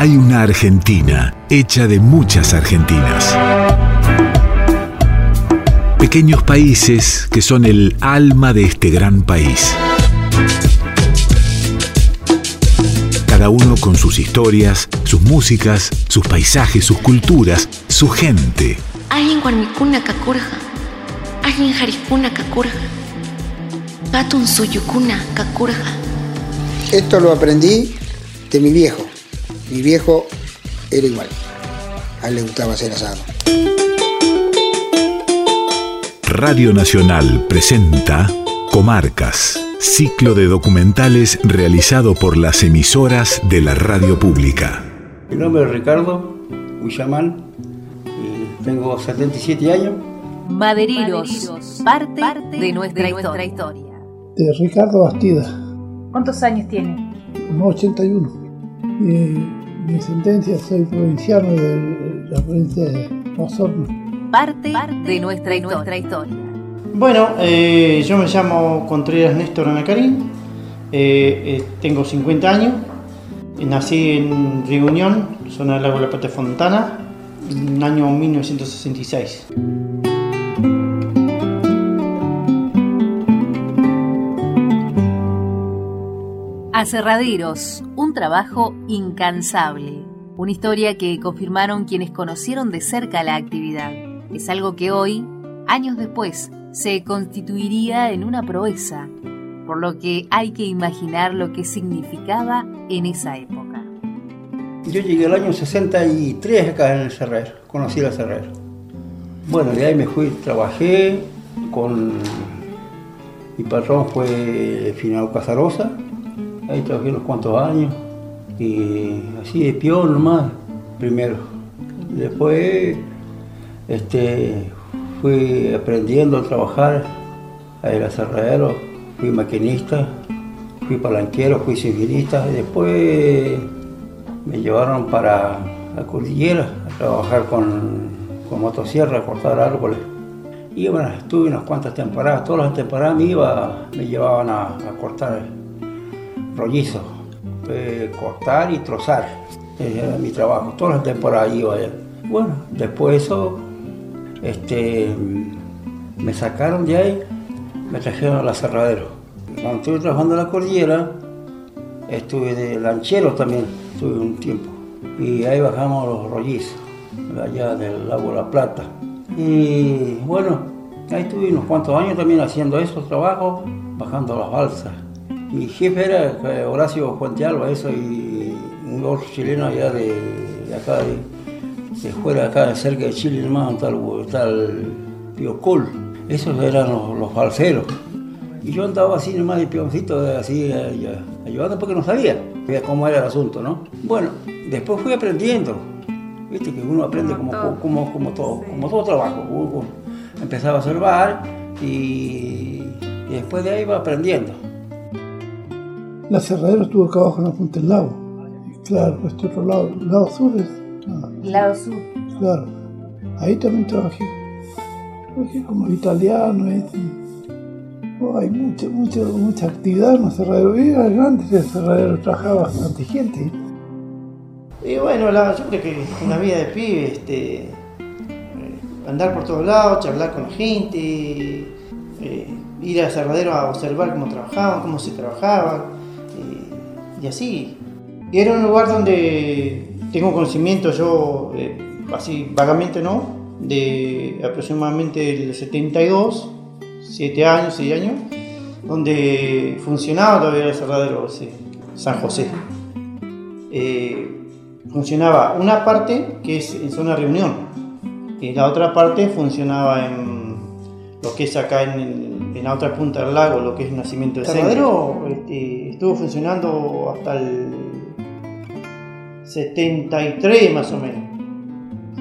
hay una Argentina hecha de muchas Argentinas. Pequeños países que son el alma de este gran país. Cada uno con sus historias, sus músicas, sus paisajes, sus culturas, su gente. Hay en Guarmicuna Cacurja, hay en Jaricuna Cacurja, Gatun Suyucuna Cacurja. Esto lo aprendí de mi viejo. Mi viejo era igual. A él le gustaba hacer asado. Radio Nacional presenta Comarcas, ciclo de documentales realizado por las emisoras de la radio pública. Mi nombre es Ricardo Huillamán y tengo 77 años. Madereros, parte, de nuestra, historia. De Ricardo Bastida, ¿Cuántos años tiene? como 81. Y mi sentencia, soy provinciano de la provincia de Osorno. Parte, de nuestra, historia. Bueno, eh, yo me llamo Contreras Néstor Anacarín, eh, eh, tengo 50 años, nací en Río Unión, zona del lago de la Pata Fontana, en el año 1966. Aserraderos, un trabajo incansable. Una historia que confirmaron quienes conocieron de cerca la actividad. Es algo que hoy, años después, se constituiría en una proeza, por lo que hay que imaginar lo que significaba en esa época. Yo llegué el año 63 acá en el Cerrero, conocí la Cerrero. Bueno, de ahí me fui, trabajé con... Mi patrón fue Finado Casarosa, ahí trabajé unos cuantos años y así de peón nomás, primero. Después este, fui aprendiendo a trabajar en el Cerrero, fui maquinista, fui palanquero, fui civilista y después me llevaron para la cordillera a trabajar con, motosierra, a cortar árboles. Y bueno, estuve unas cuantas temporadas, todas las temporadas me iba, me llevaban a cortar rollizos, eh, cortar y trozar. Ese era mi trabajo, todas las temporadas iba allá. Bueno, después de eso, este, me sacaron de ahí, me trajeron a la Cerradero. Cuando estuve trabajando en la cordillera, estuve de lanchero también, estuve un tiempo. Y ahí bajamos los rollizos, allá del lago La Plata. Y bueno, ahí estuve unos cuantos años también haciendo esos trabajos, bajando las balsas. Mi jefe era Horacio Fuente Alba, eso, y un otro chileno allá de, de acá, de, de fuera, acá cerca de Chile, nomás, tal, tal Piocol. Esos eran los, los balseros. Y yo andaba así nomás de peoncito, así eh, ayudando porque no sabía cómo era el asunto, ¿no? Bueno, después fui aprendiendo. Viste que uno aprende como, como, como, todo, como todo trabajo. Uno empezaba a observar y, y después de ahí va aprendiendo. La cerradera estuvo acá abajo en la punta del lago. Claro, este otro lado, el lado sur es. ah, Lado sur. claro. Ahí también trabajé. Trabajé como italiano. es- oh, hay mucha, mucha, mucha actividad en la cerradera. Era grande el cerradero, trabajaba bastante gente. Y bueno, la- yo creo que una vida de pibe, este, andar por todos lados, charlar con la gente, eh, ir al cerradero a observar cómo trabajaban, cómo se trabajaba, y así. Y era un lugar donde tengo conocimiento yo, eh, así vagamente no, de aproximadamente el 72, 7 años, 6 años, donde funcionaba todavía el cerradero ese, San José. Eh, funcionaba una parte que es en zona reunión y la otra parte funcionaba en lo que es acá en, el- en la otra punta del lago, lo que es Nacimiento del Cerradero. Este, estuvo funcionando hasta el 73 más o menos,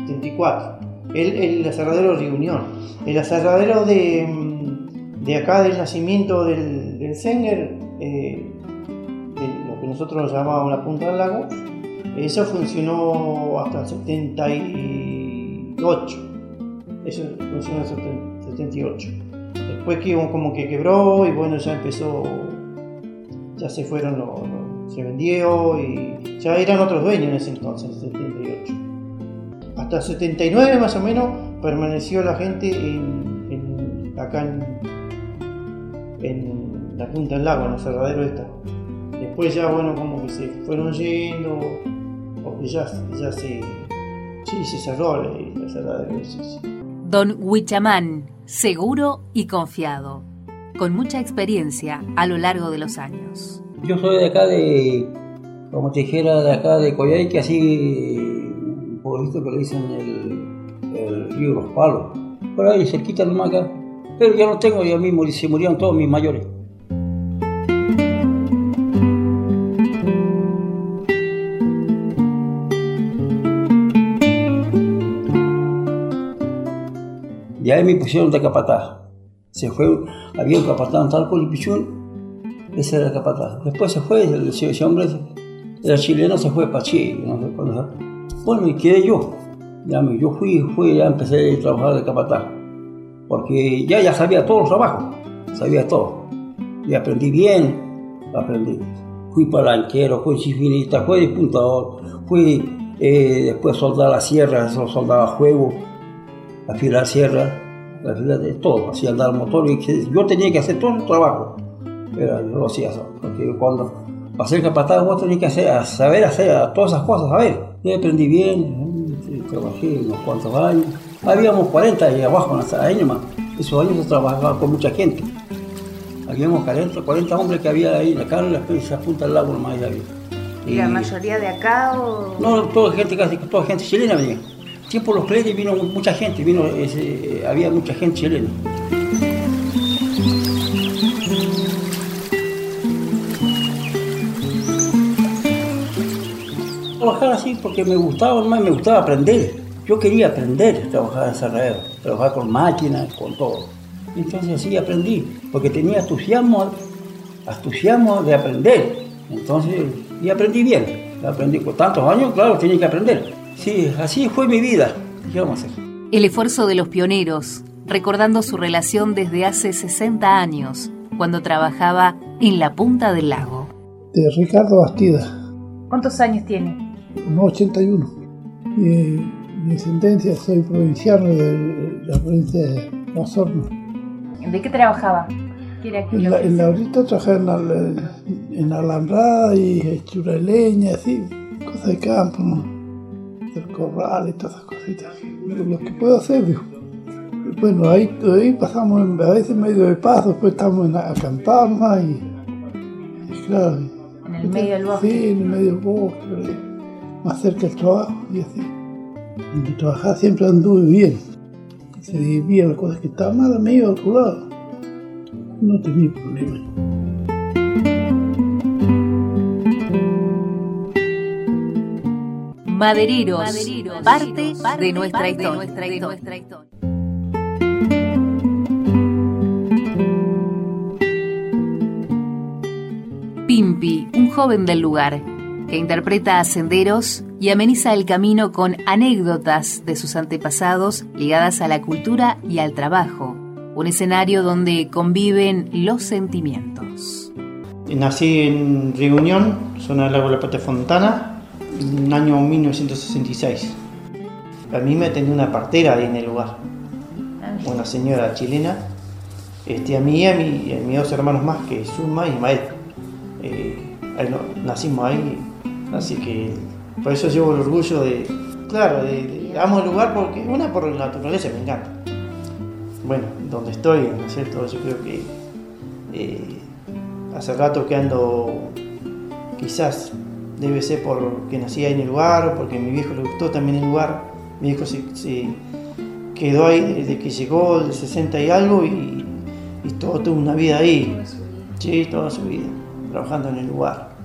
74. El, el aserradero Reunión. El aserradero de, mm, de acá del nacimiento del, del Senger, eh, de lo que nosotros llamábamos la punta del lago, eso funcionó hasta el 78. Eso funcionó hasta el 78. Después que como que quebró y bueno, ya empezó, ya se fueron los, se vendió y ya eran otros dueños en ese entonces, en el 78. Hasta el 79 más o menos permaneció la gente en, acá en, la punta del lago, en el cerradero esta. Después ya, bueno, como que se fueron yendo, porque ya, ya se, sí, se cerró el, cerradero. Don Huichamán, seguro y confiado, con mucha experiencia a lo largo de los años. Yo soy de acá de, como te dijera, de acá de Coyhaique, así, por visto que le dicen el, río Los Palos, por ahí cerquita nomás acá. Pero ya no tengo, ya mismo se murieron todos mis mayores. Me pusieron de capataz. Se fue, había un capataz en Talco y Pichún ese era el capataz. Después se fue, ese hombre era chileno, se fue para Chile. Bueno, y quedé yo. Ya, yo fui, fui, ya empecé a trabajar de capataz. Porque ya, ya sabía todo el trabajo, sabía todo. Y aprendí bien, aprendí. Fui palanquero, fui chifinita, fui dispuntador, fui eh, después soldar la sierra, soldaba juego, afilar sierra, afilar de todo, hacía andar motor. Y yo tenía que hacer todo el trabajo pero no lo hacía eso, porque cuando para ser capataz vos tenés que hacer, saber hacer todas esas cosas, a ver, yo aprendí bien, trabajé unos cuantos años, habíamos 40 ahí abajo, ahí nomás, esos años se trabajaba con mucha gente, habíamos 40, 40 hombres que había ahí, acá en la punta del lago nomás había. ¿Y la mayoría de acá o...? No, toda gente, casi toda gente chilena venía. Tiempo los créditos vino mucha gente, vino, había mucha gente chilena. trabajar así porque me gustaba, más me gustaba aprender. Yo quería aprender a trabajar en cerradero, trabajar con máquinas, con todo. Entonces así aprendí, porque tenía entusiasmo, entusiasmo de aprender. Entonces, y aprendí bien. Aprendí con tantos años, claro, tenía que aprender. Sí, así fue mi vida. ¿Qué vamos a hacer? El esfuerzo de los pioneros, recordando su relación desde hace 60 años, cuando trabajaba en la punta del lago. De Ricardo Bastida. ¿Cuántos años tiene? no 81. Y mi sentencia soy provinciano de la provincia de Osorno. ¿De qué trabajaba? en, la, en la ahorita trabajaba en, la, en alambrada y hechura de leña, así, cosas de campo, ¿no? El corral y todas esas cositas. Lo que puedo hacer, digo. Bueno, ahí, ahí pasamos a veces medio de paso, después estamos en, acampar más y, y claro. En el medio del bosque. Sí, en el medio del bosque más cerca del trabajo y así. Donde trabajaba siempre anduve bien. Se dividía las cosas que estaban mal, me iba a otro lado. No tenía problema. Madereros, parte, de, nuestra historia. Pimpi, un joven del lugar, que interpreta a senderos y ameniza el camino con anécdotas de sus antepasados ligadas a la cultura y al trabajo, un escenario donde conviven los sentimientos. Nací en Reunión, zona del lago de la Pata Fontana, en el año 1966. A mí me tenía una partera ahí en el lugar, una señora chilena, este, a mí y a, mis dos hermanos más, que es Suma y Ismael. Eh, nacimos ahí Así que por eso llevo el orgullo de, claro, de, amo el lugar porque, una, por la naturaleza me encanta. Bueno, donde estoy, ¿no es cierto? Yo creo que eh, hace rato que ando, quizás debe ser porque nací ahí en el lugar, porque a mi viejo le gustó también el lugar. Mi viejo se, quedó ahí desde que llegó, de 60 y algo, y, todo tuvo una vida ahí, sí, toda su vida, trabajando en el lugar.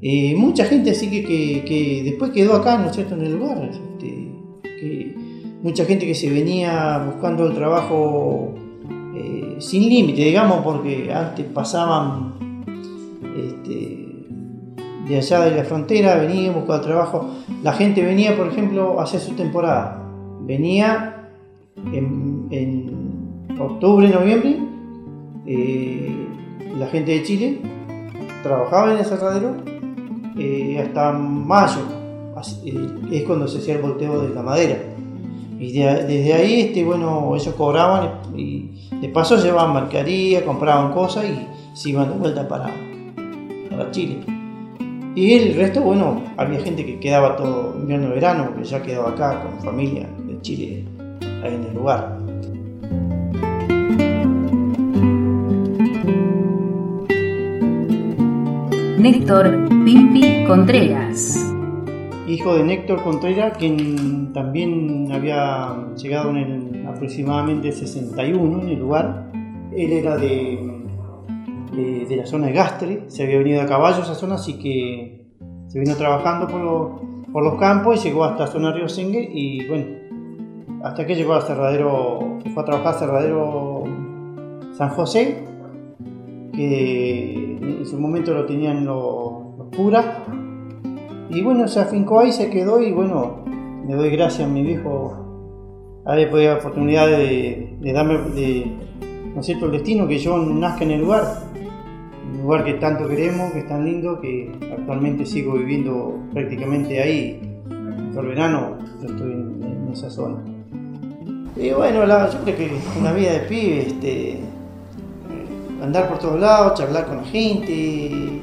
Eh, mucha gente así que, que, después quedó acá, ¿no es cierto?, en el lugar. Este, mucha gente que se venía buscando el trabajo eh, sin límite, digamos, porque antes pasaban este, de allá de la frontera, venían buscando trabajo. La gente venía, por ejemplo, a su temporada. Venía en, en octubre, noviembre, eh, la gente de Chile trabajaba en el cerradero eh, hasta mayo, eh, es cuando se hacía el volteo de la madera. Y desde ahí, este, bueno, ellos cobraban y, de paso llevaban mercadería, compraban cosas y se iban de vuelta para, para Chile. Y el resto, bueno, había gente que quedaba todo invierno y verano, que ya quedaba acá con familia de Chile, ahí en el lugar. Néctor Pimpi Contreras. Hijo de Néctor Contreras, quien también había llegado en el aproximadamente 61 en el lugar. Él era de, de, la zona de Gastre, se había venido a caballo esa zona, así que se vino trabajando por, por los campos y llegó hasta zona Río Sengue y bueno, hasta que llegó a Cerradero, fue a trabajar a Cerradero San José, que en su momento lo tenían los, los curas. Y bueno, se afincó ahí, se quedó y bueno, le doy gracias a mi viejo haber podido la oportunidad de, darme, de, ¿no es cierto?, el destino que yo nazca en el lugar, un lugar que tanto queremos, que es tan lindo, que actualmente sigo viviendo prácticamente ahí. Todo el verano yo estoy en, esa zona. Y bueno, yo creo que una vida de pibe, este, andar por todos lados, charlar con la gente,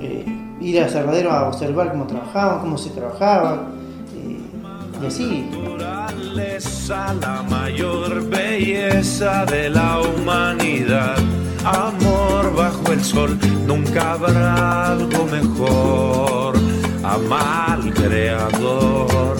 eh, ir a Cerradero a observar cómo trabajaban, cómo se trabajaba, eh, y así. Amor bajo el sol, nunca habrá algo mejor. Ama al creador,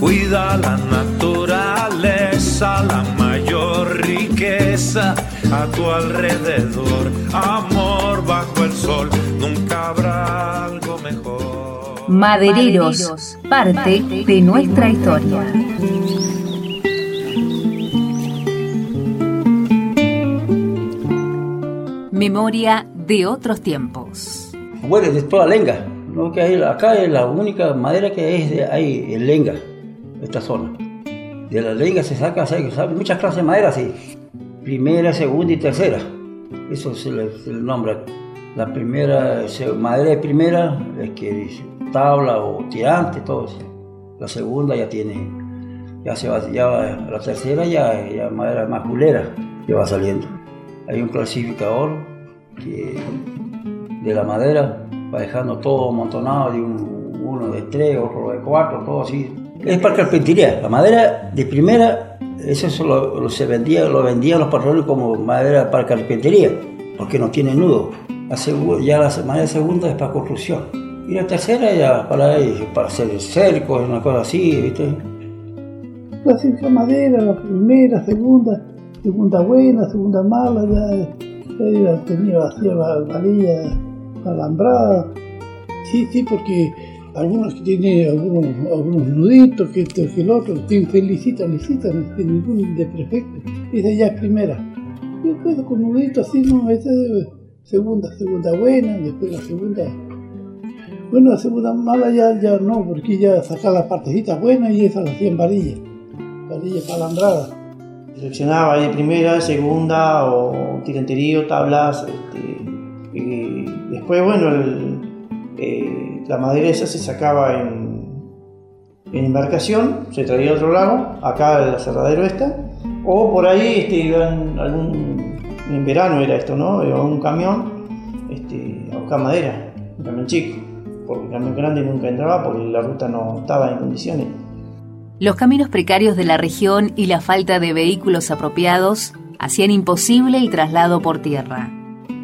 cuida la naturaleza, la mayor riqueza a tu alrededor. Amor bajo el sol, nunca habrá algo mejor. Madereros, parte de nuestra historia. Memoria de otros tiempos. Bueno, de toda lenga. ¿no? Que hay, acá es la única madera que es hay en lenga, esta zona. De la lenga se saca, muchas clases de madera, sí primera, segunda y tercera. Eso se le, nombra. La primera, madera de primera, es que tabla o tirante, todo. La segunda ya tiene, ya se va, ya la tercera ya, ya madera más culera que va saliendo. Hay un clasificador de la madera va dejando todo amontonado de uno de tres, otro de cuatro, todo así. Es para carpintería. La madera de primera eso lo, vendía, lo vendían los patrones como madera para carpintería, porque no tiene nudo. ya la madera segunda es para construcción. Y la tercera ya para, para hacer cercos, una cosa así, ¿viste? La madera, la primera, segunda, segunda buena, segunda mala, ya tenía hacía varilla alambrada. Sí, sí, porque algunos que tienen algunos, algunos nuditos, que esto, que el otro, tienen felicitan, licitan, no tiene ningún de perfecto. Esa ya es primera. Y después con nuditos así, no, esa es segunda, segunda buena, después la segunda. Bueno, la segunda mala ya, ya no, porque ya sacar las partecitas buenas y esa la hacían varilla, varilla palandrada. Seleccionaba ahí primera, segunda o tiranterío, tablas, este, después, bueno, el, eh, la madera esa se sacaba en, embarcación, se traía a otro lago, acá al aserradero esta, o por ahí este, algún, en verano era esto, ¿no? Un camión este, a buscar madera, un camión chico, porque el camión grande nunca entraba porque la ruta no estaba en condiciones. Los caminos precarios de la región y la falta de vehículos apropiados hacían imposible el traslado por tierra.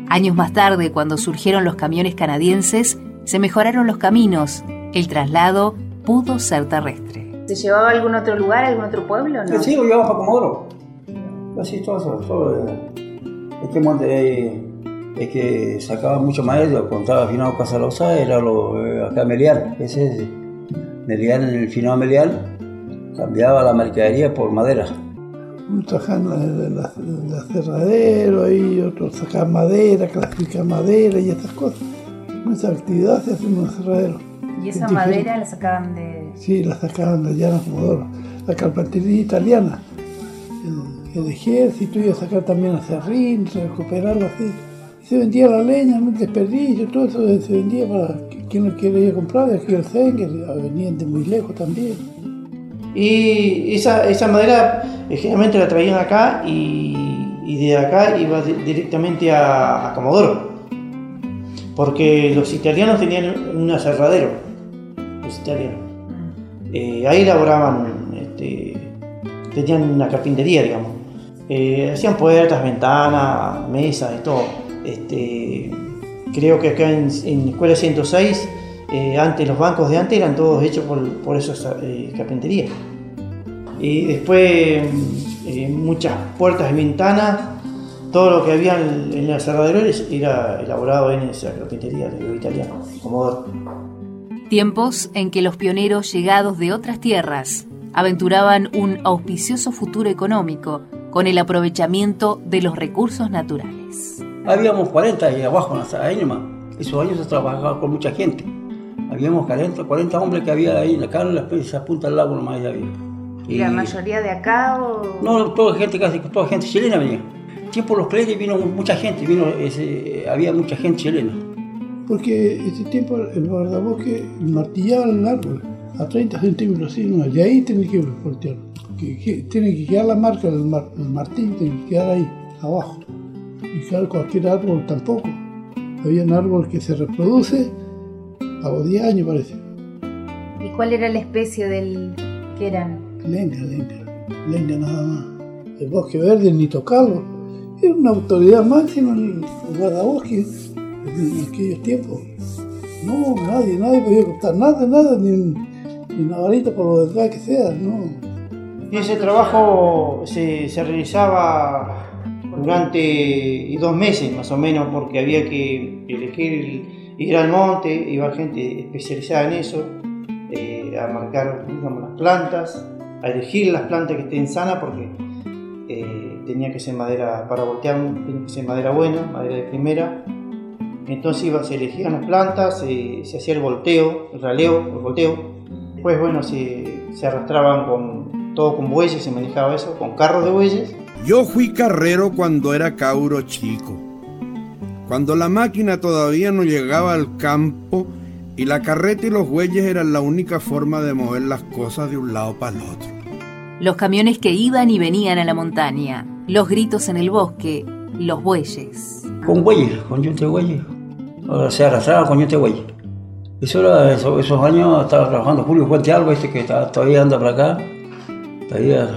Años más tarde, cuando surgieron los camiones canadienses, se mejoraron los caminos, el traslado pudo ser terrestre. ¿Se llevaba a algún otro lugar, algún otro pueblo? No? Sí, lo llevamos a Comodoro. Así todo eso. Todo, este monte es que sacaba mucho maestro, contaba finado Casalosa, era lo, eh, acá Melial. Ese es Melial, en el finado Melial, cambiaba la mercadería por madera. Trabajando en la, cerradero, y otros sacaban madera, clasificaban madera y estas cosas. Mucha actividad se hace en un cerradero. ¿Y esa madera la sacaban de...? Sí, la sacaban de llana Comodoro. La carpintería italiana. El, el, ejército iba a sacar también a serrín, recuperarlo así. Y se vendía la leña, el desperdicio, todo eso se vendía para ¿quién lo quería comprar? De aquí el Zenger, venían de muy lejos también. Y esa, esa madera eh, generalmente la traían acá y, de acá iba di- directamente a, Comodoro. Porque los italianos tenían un aserradero, los italianos. Eh, ahí elaboraban, este, tenían una carpintería, digamos. Eh, hacían puertas, ventanas, mesas y todo. Este, creo que acá en, en Escuela 106, eh, antes los bancos de antes eran todos hechos por, por esas carpinterías. Y después eh, muchas puertas y ventanas, todo lo que había en, en el aserradero era elaborado en esa carpintería de los italianos, Comodoro. Tiempos en que los pioneros llegados de otras tierras aventuraban un auspicioso futuro económico con el aprovechamiento de los recursos naturales. Habíamos 40 ahí abajo, en la- ahí nomás. Esos años se trabajaba con mucha gente. Habíamos 40, 40 hombres que había ahí, en la esa punta del lago nomás había. ¿Y la mayoría de acá o...? No, toda gente, casi toda gente chilena venía. Tiempo los Cleres vino mucha gente, vino ese, había mucha gente chilena. Porque ese tiempo el guardabosque martillaba el árbol a 30 centímetros así, ¿no? y ahí tiene que voltearlo. Que, que- tiene que quedar la marca del mar- del martillo, tiene que quedar ahí, abajo. Y claro, cualquier árbol tampoco. Había un árbol que se reproduce a los 10 años, parece. ¿Y cuál era la especie del que eran? Lenga, lenga, lenga nada más. El bosque verde ni tocarlo. Era una autoridad máxima en el guardabosque en aquellos tiempos. No, nadie, nadie podía cortar nada, nada, ni, ni una varita por lo delgada que sea, no. Y ese trabajo se, se realizaba durante dos meses más o menos porque había que elegir, ir al monte, iba gente especializada en eso, eh, a marcar digamos, las plantas, a elegir las plantas que estén sanas porque eh, tenía que ser madera, para voltear tenía que ser madera buena, madera de primera. Entonces iba, se elegían las plantas, se, se hacía el volteo, el raleo, el volteo. Después, bueno, se, se arrastraban con todo con bueyes, se manejaba eso, con carros de bueyes. Yo fui carrero cuando era cauro chico, cuando la máquina todavía no llegaba al campo y la carreta y los bueyes eran la única forma de mover las cosas de un lado para el otro. Los camiones que iban y venían a la montaña, los gritos en el bosque, los bueyes. Con bueyes, con yunte de bueyes. O sea, arrastraba con yunte de bueyes. Eso era, eso- esos años estaba trabajando Julio Fuente Alba, este que está- todavía anda por acá. Todavía.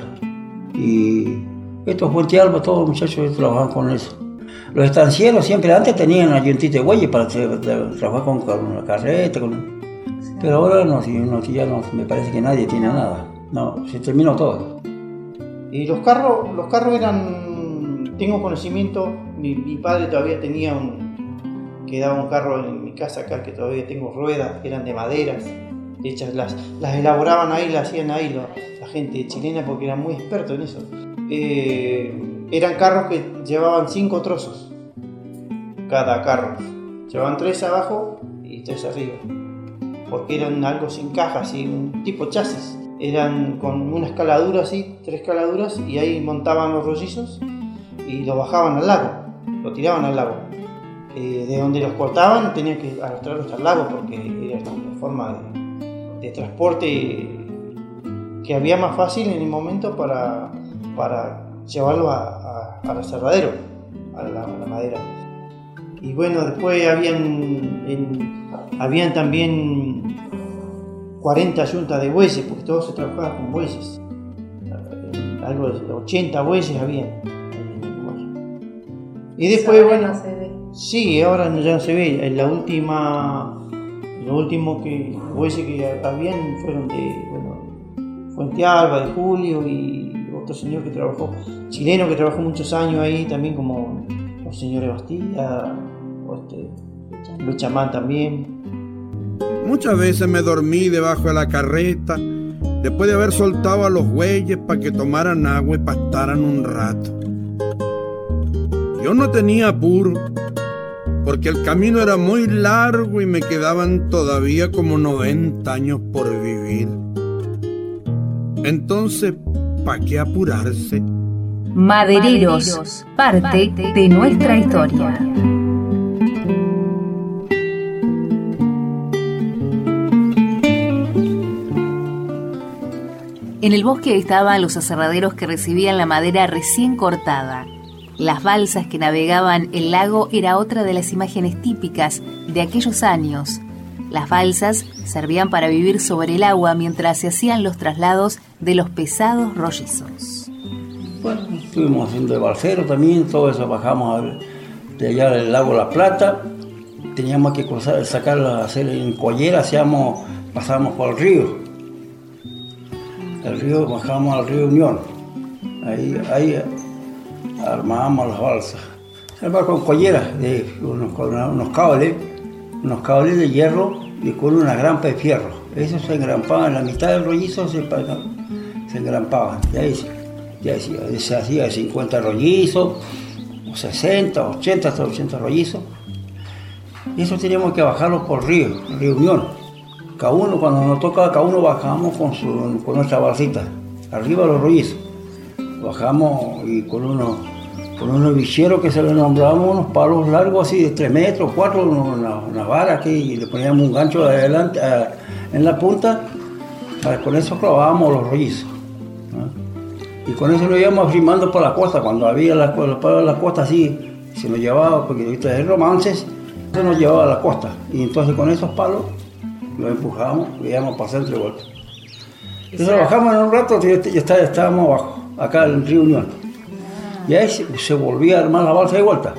Y estos Fuente Alba, todos los muchachos trabajaban con eso. Los estancieros siempre antes tenían una yuntita de bueyes para tra- tra- trabajar con, una carreta. con- Pero ahora no, si no, si ya no, me parece que nadie tiene nada. No, se terminó todo. Y los carros, los carros eran, tengo conocimiento, mi, mi padre todavía tenía un, quedaba un carro en mi casa acá que todavía tengo ruedas, que eran de maderas, hechas, las, las elaboraban ahí, las hacían ahí la gente chilena porque eran muy expertos en eso. Eh, eran carros que llevaban cinco trozos, cada carro. Llevaban tres abajo y tres arriba, porque eran algo sin caja, así, un tipo chasis eran con una escaladura así, tres escaladuras, y ahí montaban los rollizos y lo bajaban al lago, lo tiraban al lago. Eh, de donde los cortaban tenían que arrastrarlos al lago porque era la forma de, de transporte que había más fácil en el momento para, para llevarlo a- a- al aserradero, a la, a la madera. Y bueno, después habían, en- habían también 40 yuntas de bueyes, porque todo se trabajaba con bueyes. Eh, Algo de 80 bueyes había. Y después, ahora bueno, no se ve. sí, ahora ya no se ve. La última, lo último que bueyes que habían fueron de, bueno, Fuente Alba, de Julio y otro señor que trabajó, chileno que trabajó muchos años ahí, también como los señores Bastilla, o este, Luis Chamán también. Muchas veces me dormí debajo de la carreta después de haber soltado a los bueyes para que tomaran agua y pastaran un rato. Yo no tenía apuro porque el camino era muy largo y me quedaban todavía como 90 años por vivir. Entonces, pa' qué apurarse. Madereros, parte de nuestra historia. En el bosque estaban los aserraderos que recibían la madera recién cortada. Las balsas que navegaban el lago era otra de las imágenes típicas de aquellos años las balsas servían para vivir sobre el agua mientras se hacían los traslados de los pesados rollizos. Bueno, estuvimos haciendo de balsero también, todo eso bajamos de allá del lago La Plata. Teníamos que cruzar, sacarla, hacer en collera, hacíamos, pasábamos por el río. El río, bajábamos al río Unión. Ahí, ahí armábamos las balsas. Se con collera, de unos, unos cables, unos cables de hierro y con una grampa de fierro. Eso se engrampaba en la mitad del rollizo, se, se engrampaban. Y ahí ya se hacía 50 rollizos, 60, 80, hasta 80 rollizos. Y eso teníamos que bajarlo por río, río Unión. Cada uno, cuando nos tocaba, cada uno bajábamos con, su, con nuestra balsita, arriba los rollizos. Bajamos y con unos, con unos bicheros que se le nombrábamos unos palos largos así de 3 metros, 4, una, una vara aquí, y le poníamos un gancho de adelante en la punta, con eso clavábamos los rollizos. Y con eso lo íbamos firmando por la costa, cuando había la, la, la costa así, se nos llevaba, porque ahorita hay romances, se nos llevaba a la costa. Y entonces con esos palos lo empujábamos y íbamos para centro de vuelta. Entonces bajamos en un rato y ya, estábamos abajo, acá en río Unión. Y ahí se, volvía a armar la balsa de vuelta.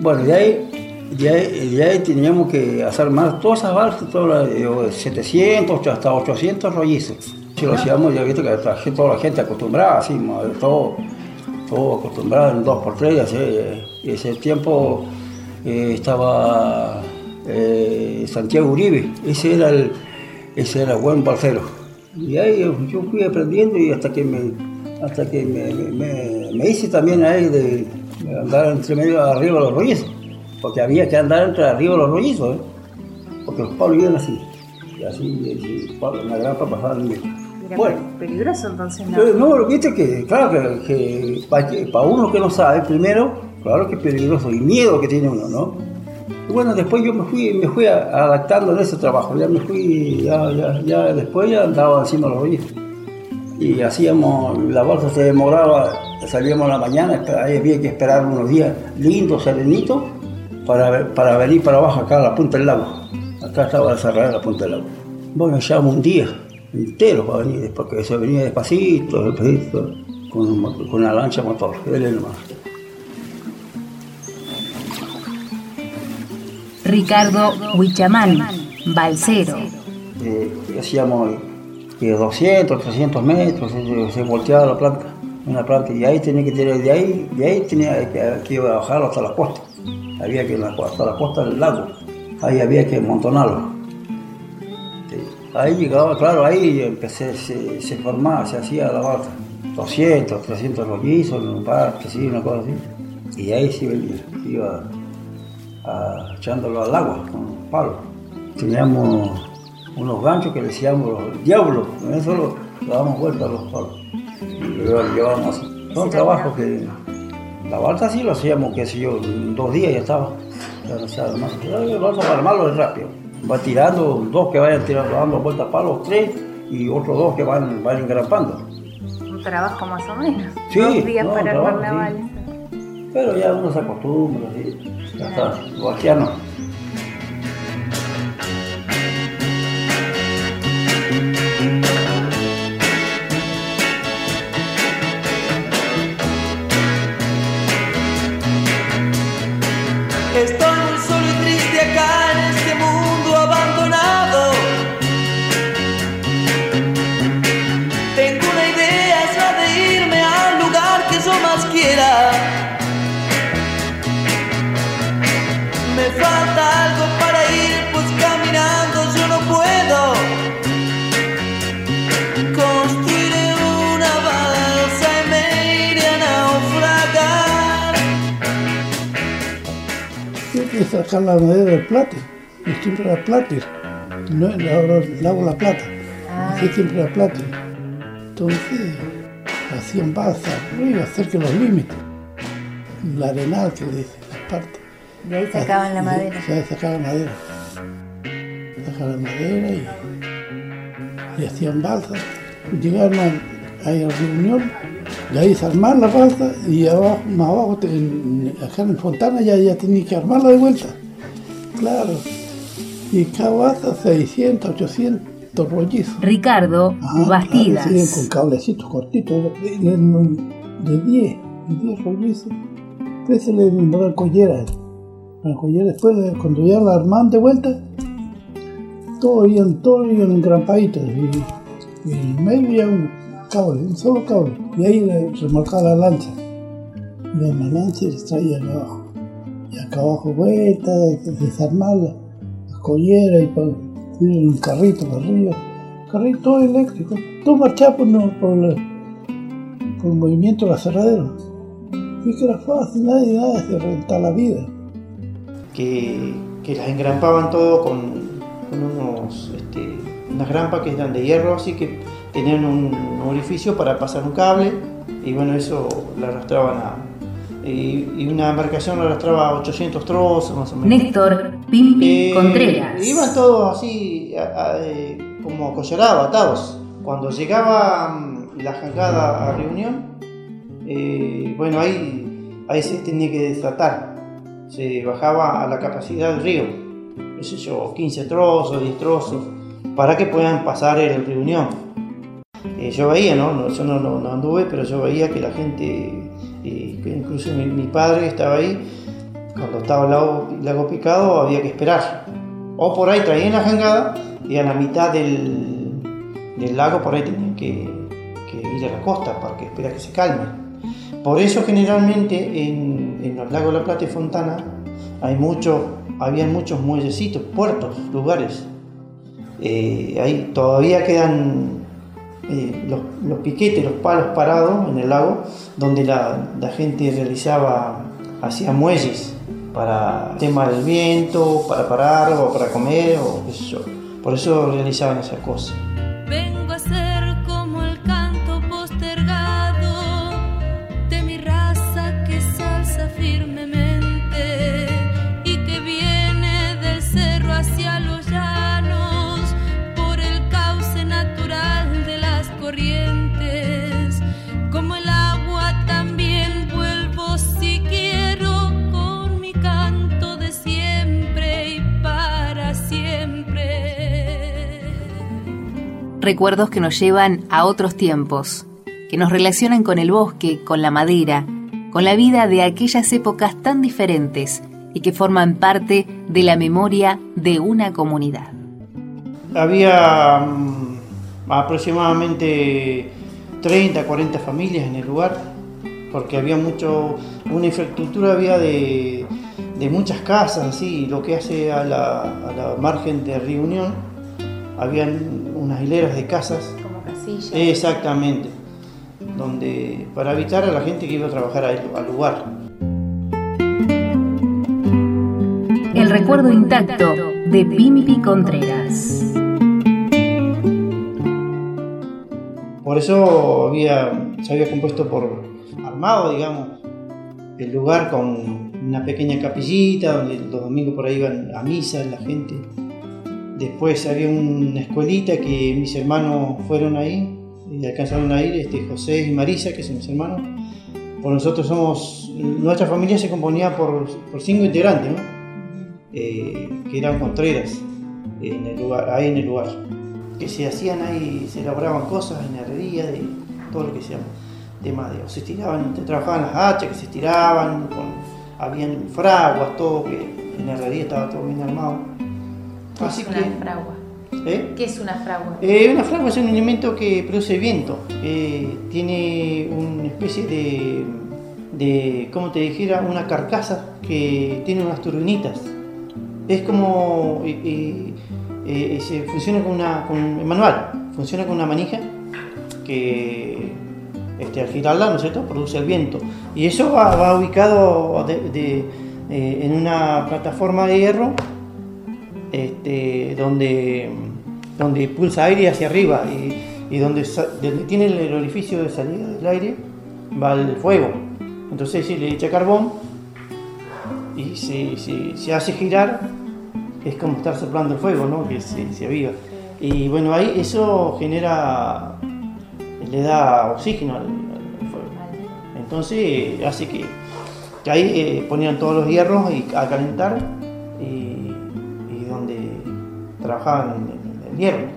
Bueno, de ahí, de ahí, de ahí teníamos que hacer más todas esas balsas, todas las, 700 hasta 800 rollizos. Si lo hacíamos, ya viste que toda la gente acostumbrada, así, todo, todo acostumbrado en dos por tres, y ese tiempo eh, estaba eh, Santiago Uribe, ese era el ese era buen parcero. Y ahí yo fui aprendiendo y hasta que me, hasta que me, me, hice también ahí de, andar entre medio arriba de los rollizos, porque había que andar entre arriba de los rollizos, ¿eh? porque los palos iban así, y así, la grapa pasaba en medio bueno, peligroso entonces no. No, viste que, claro, que, para, uno que no sabe, primero, claro que es peligroso y miedo que tiene uno, ¿no? Y bueno, después yo me fui, me fui adaptando en ese trabajo, ya me fui, ya, ya, ya después ya andaba encima los rollitos. Y hacíamos, la bolsa se demoraba, salíamos a la mañana, ahí había que esperar unos días lindos, serenitos, para, para venir para abajo acá a la punta del lago. Acá estaba la la punta del lago. Bueno, ya un día, entero para venir, porque se venía despacito, despacito, con, con una lancha motor, él nomás. Ricardo Huichamán, balsero. Eh, hacíamos que 200, 300 metros, se, volteaba la planta, una planta, y ahí tenía que tener, de ahí, de ahí tenía que, que bajarlo hasta la costa. Había que hasta la costa del lago, ahí había que amontonarlo ahí llegaba, claro, ahí empecé, se, formaba, se hacía la vaca. 200, 300 rollizos un parque, sí, una cosa así. Y ahí sí venía, iba echándolo al agua con un palo. Teníamos unos ganchos que decíamos los diablos, con eso lo, dábamos vuelta a los palos. Y lo llevábamos así. Son trabajos que la balsa sí lo hacíamos, qué sé yo, dos días ya estaba. Ya no se armaba. La balsa para armarlo es rápido va tirando, dos que vayan tirando, dando vueltas palos, tres, y otros dos que van, van engrampando. Un trabajo más o menos. Sí, dos días no, para armar la balsa. Pero ya uno se acostumbra, ¿sí? ya está, no. Sacar la madera del plate, yo siempre era plate, no, ahora le hago la plata, ah. siempre era plate. Entonces hacían balsa, no iba a hacer que los límites, la arenal que dice, las partes. De ahí sacaban la madera. De ahí sacaban madera. Sacaban madera y, y hacían balsa. llegaron a, a la reunión, y ahí desarmar la raza y abajo, más abajo, en, acá en Fontana ya, ya tenía que armarla de vuelta. Claro. Y cada raza 600, 800 rollizos. Ricardo Bastidas. Claro, con cablecitos cortitos, de, de, de 10, de 10 rollizos. Entonces le nombraron collera. La collera después, cuando ya la armaban de vuelta, todos iban, todos iban engrampadito y, y en medio había un cable, un solo cable, y ahí remarcaba la lancha. Y la lancha les traía abajo. Y acá abajo vuelta, desarmarla, las colleras y para un carrito para arriba, carrito eléctrico, todo marchaba por, por, el, movimiento de la cerradera. Y que era fácil, nadie, nada de rentar la vida. Que, que las engrampaban todo con, con unos, este, unas grampas que eran de hierro, así que tenían un orificio para pasar un cable y bueno, eso la arrastraban a... Y, y una embarcación la arrastraba a 800 trozos más o menos. Néstor Pimpi Eh, Contreras. Iban todos así, a- a- eh, como collarados, atados. Cuando llegaba mm, la jangada a reunión, eh, bueno, ahí, ahí se tenía que desatar. Se bajaba a la capacidad del río, sé yo, 15 trozos, 10 trozos, para que puedan pasar el reunión. Eh, yo veía, ¿no? Yo no, anduve, pero yo veía que la gente, incluso mi, padre estaba ahí, cuando estaba el lago, picado había que esperar. O por ahí traían la jangada y a la mitad del, del lago por ahí tenían que, ir a la costa para que esperar que se calme. Por eso generalmente en, en los lagos La Plata y Fontana hay mucho, habían muchos muellecitos, puertos, lugares. Eh, ahí todavía quedan eh, los, piquetes, los palos parados en el lago, donde la, gente realizaba, hacía muelles para el tema del viento, para parar o para comer o qué. Por eso realizaban esas cosas. Recuerdos que nos llevan a otros tiempos, que nos relacionan con el bosque, con la madera, con la vida de aquellas épocas tan diferentes y que forman parte de la memoria de una comunidad. Había mm, aproximadamente 30, 40 familias en el lugar, porque había mucho, una infraestructura había de, muchas casas, así, lo que hace a la, a la margen de Reunión, habían unas hileras de casas. Como casillas. Exactamente, donde para evitar a la gente que iba a trabajar al, lugar. El recuerdo intacto de Pimpi Contreras. Por eso había, se había compuesto por armado, digamos, el lugar con una pequeña capillita donde los domingos por ahí iban a misa la gente. Después había una escuelita que mis hermanos fueron ahí y alcanzaron a ir, este, José y Marisa, que son mis hermanos. Por nosotros somos, nuestra familia se componía por, cinco integrantes. Eh, que eran contreras ahí en el lugar que se hacían ahí, se elaboraban cosas en herrería, de todo lo que se llama tema de, o se estiraban, te trabajaban las hachas que se estiraban, con, habían fraguas, todo que en herrería estaba todo bien armado. ¿Qué Así es que, una fragua? ¿eh? ¿Qué es una fragua? Eh, una fragua es un elemento que produce viento, eh, tiene una especie de, de, como te dijera, una carcasa que tiene unas turbinitas. Es como, eh, se funciona con una, con manual, funciona con una manija que este, al girarla, ¿no es cierto?, produce el viento. Y eso va, va ubicado de- de, en una plataforma de hierro este, donde, donde pulsa aire hacia arriba y, y donde, donde tiene el orificio de salida del aire va el fuego. Entonces si le echa carbón y se, se- se hace girar, es como estar soplando el fuego, ¿no? que se, se aviva. Y bueno, ahí eso genera le da oxígeno al, al fuego. Entonces hace que, que ahí eh, ponían todos los hierros y, a calentar y, trabajaban el, el hierro.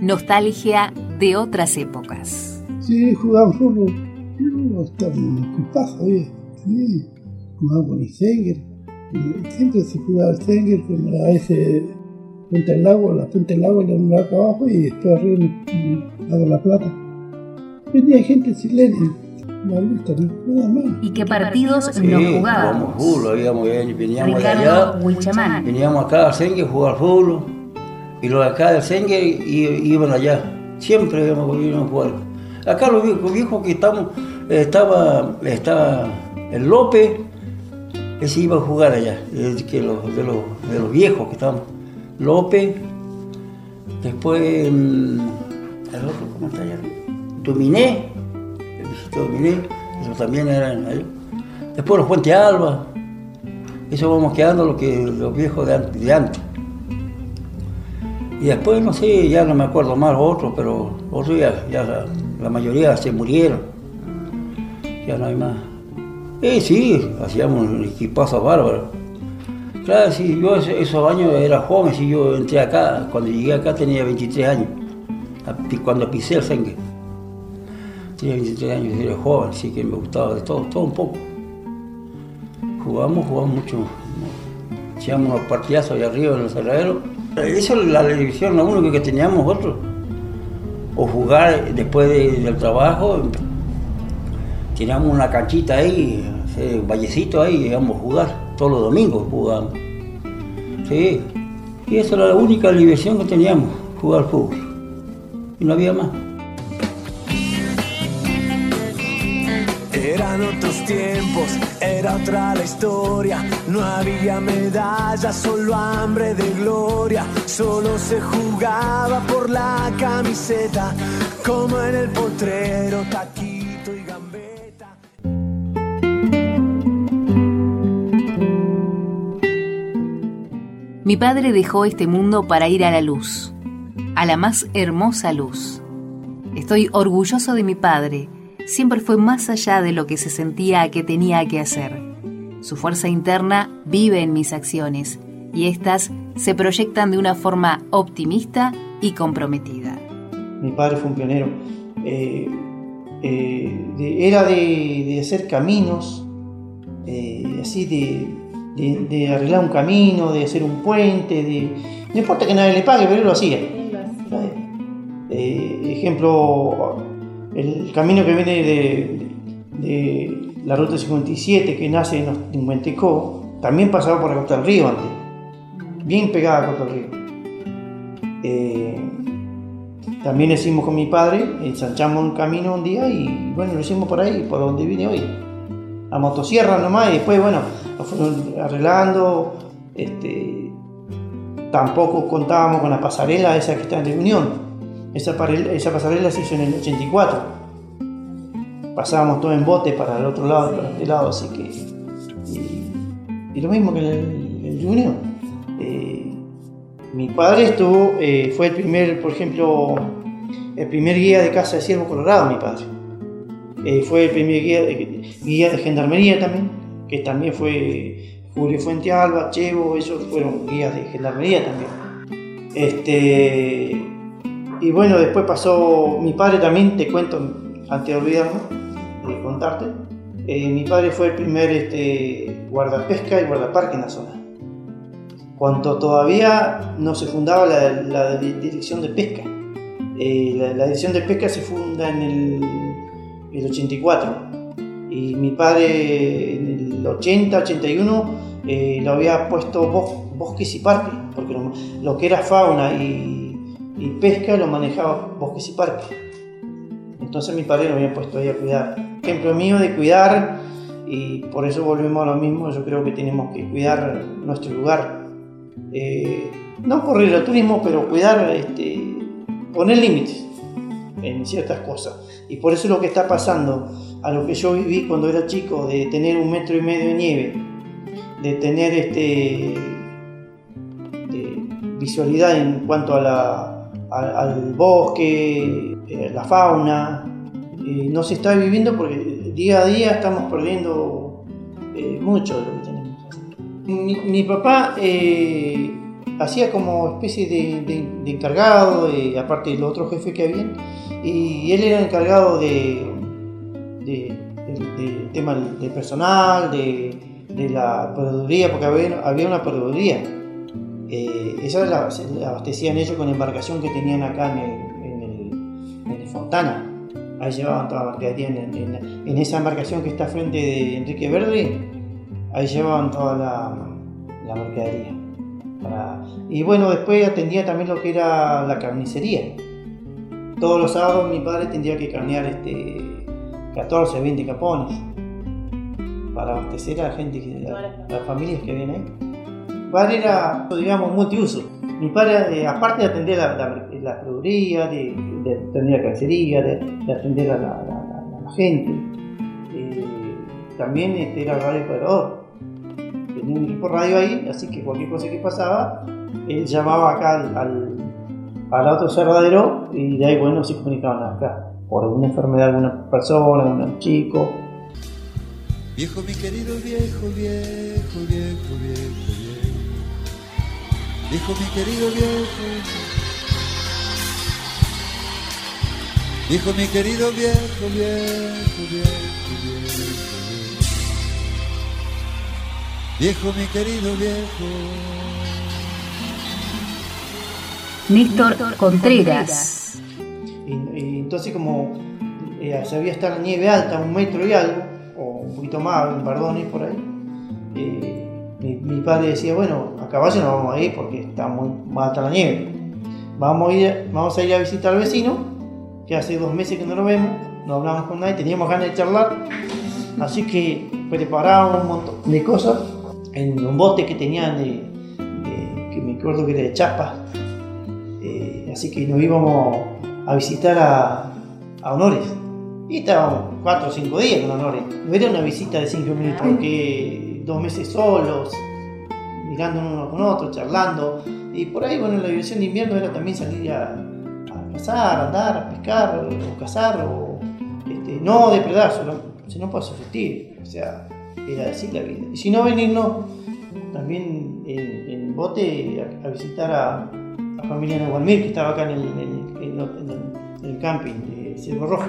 Nostalgia de otras épocas. Sí, jugaban fútbol. No, hasta un equipazo, ¿eh? Sí, jugaban con el Senger. Siempre se jugaba el Senger, con a veces Puente del Lago, la Puente del Lago, en acá abajo y después arriba en el Lago La Plata. Venía gente chilena, la lista, nada más. ¿Y qué partidos Sí, no jugábamos fútbol, veníamos de Ricardo allá, Huichamán. veníamos acá al Sengue a jugar fútbol, y los de acá del Sengue iban allá, siempre íbamos, a jugar. Acá los viejos, viejos que estamos, estaba, estaba el López, ese iba a jugar allá, que los, de, los, de los viejos que estaban. López, después mm, el otro, ¿cómo está allá? Dominé, Esos también ahí. Después los Puente Alba, eso vamos quedando lo que, los viejos de, an- de antes. Y después, no sé, ya no me acuerdo más otros, pero otros ya, ya la, mayoría se murieron. Ya no hay más. Eh, sí, hacíamos un equipazo bárbaro. Claro, sí, yo esos años era joven, sí, yo entré acá, cuando llegué acá tenía 23 años, cuando pisé el Sengue. Tenía 23 años, era joven, así que me gustaba de todo, todo un poco. Jugamos, jugamos mucho. Hacíamos unos partidazos allá arriba en el cerradero. Eso es la televisión, lo único que teníamos nosotros. O jugar después de- del trabajo. Teníamos una canchita ahí, un vallecito ahí, íbamos a jugar. Todos los domingos jugábamos. Sí. Y esa era la única diversión que teníamos, jugar fútbol. Y no había más. Eran otros tiempos, era otra la historia. No había medallas, solo hambre de gloria. Solo se jugaba por la camiseta, como en el potrero, taquito y gambeta. Mi padre dejó este mundo para ir a la luz, a la más hermosa luz. Estoy orgulloso de mi padre. Siempre fue más allá de lo que se sentía que tenía que hacer. Su fuerza interna vive en mis acciones y éstas se proyectan de una forma optimista y comprometida. Mi padre fue un pionero. Eh, eh, de- era de, de hacer caminos, eh, así de, de- de arreglar un camino, de hacer un puente, de, no importa que nadie le pague, pero él lo hacía. Eh, ejemplo, el camino que viene de, la ruta 57 que nace en, en Huentecó, también pasaba por la costa río antes, bien pegada a la costa del río. Eh, también hicimos con mi padre, ensanchamos un camino un día y bueno, lo hicimos por ahí, por donde vine hoy. A motosierra nomás y después, bueno, lo fueron arreglando. Este, tampoco contábamos con la pasarela esa que está en reunión. Esa, esa pasarela se hizo en el 84. Pasábamos todo en bote para el otro lado para este lado, así que. Y, y lo mismo que en el, reunión. Eh, mi padre estuvo, eh, fue el primer, por ejemplo, el primer guía de Casa de Ciervo Colorado, mi padre. Eh, fue el primer guía, de- guía de gendarmería también, que también fue Julio Fuente Alba, Chevo, esos fueron guías de gendarmería también. Este, y bueno, después pasó mi padre también, te cuento, antes de olvidarme, de contarte. eh, mi padre fue el primer este, guardapesca y guardaparque en la zona cuando todavía no se fundaba la, la di- dirección de pesca. Eh, la, la dirección de pesca se funda en el, el 84 y mi padre en el 80, 81 eh, lo había puesto bos- bosques y parques, porque lo, lo que era fauna y, y pesca lo manejaba bosques y parques. Entonces mi padre lo había puesto ahí a cuidar. Ejemplo mío de cuidar y por eso volvemos a lo mismo, yo creo que tenemos que cuidar nuestro lugar. Eh, no correr el turismo, pero cuidar, este, poner límites en ciertas cosas. Y por eso es lo que está pasando a lo que yo viví cuando era chico, de tener un metro y medio de nieve, de tener este, de visualidad en cuanto a la, al, al bosque, eh, la fauna. Eh, no se está viviendo porque día a día estamos perdiendo eh, mucho de lo que tenemos. Mi, mi papá eh, hacía como especie de, de- de encargado, aparte del otro jefe que había, y él era encargado de, de- del- del tema de personal, de, la proveeduría, porque había, había una proveeduría. Eh, la, la abastecían ellos con la embarcación que tenían acá en el, en el- en el Fontana. Ahí llevaban toda la mercadería en, en- en esa embarcación que está frente de Enrique Verde. Ahí llevaban toda la, la mercadería. Para- y bueno, después atendía también lo que era la carnicería. Todos los sábados mi padre tendría que carnear este, 14, 20 capones para abastecer a la gente, que- a las familias que habían ahí. Mi padre era, digamos, multiuso. Mi padre, eh, aparte de atender la, la, proveeduría, de, de atender la carnicería, de, de atender a la, gente, eh, también este, era radio operador. Tenía un equipo radio ahí, así que cualquier cosa que pasaba, él llamaba acá al, al, al otro cerradero y de ahí, bueno, se comunicaban acá. Por alguna enfermedad alguna persona, un chico. Viejo, mi querido viejo, viejo, viejo. Viejo, mi querido viejo. Viejo, mi querido viejo, viejo, viejo, viejo. Viejo, mi querido viejo. Néstor Contreras. Y, y entonces como eh, sabía estar la nieve alta, un metro y algo, o un poquito más, en Bardones por ahí, eh, mi, mi padre decía, bueno, a caballo no vamos a ir porque está muy alta la nieve. Vamos a, ir, a visitar al vecino, que hace dos meses que no lo vemos, no hablamos con nadie, teníamos ganas de charlar, así que preparamos un montón de cosas en un bote que tenían de, de- que me acuerdo que era de chapa, eh, así que nos íbamos a visitar a, a Honores. Y estábamos cuatro o cinco días con Honores. No era una visita de cinco minutos, porque dos meses solos, mirando uno con otro, charlando. Y por ahí, bueno, la diversión de invierno era también salir a, a cazar, a andar, a pescar, o cazar, o este, no depredar, sino para subsistir. O sea, era así la vida. Y si no, venirnos también en, en bote a, a visitar a, la familia de Gualmir, que estaba acá en el, en en el- camping de Ciervo Rojo.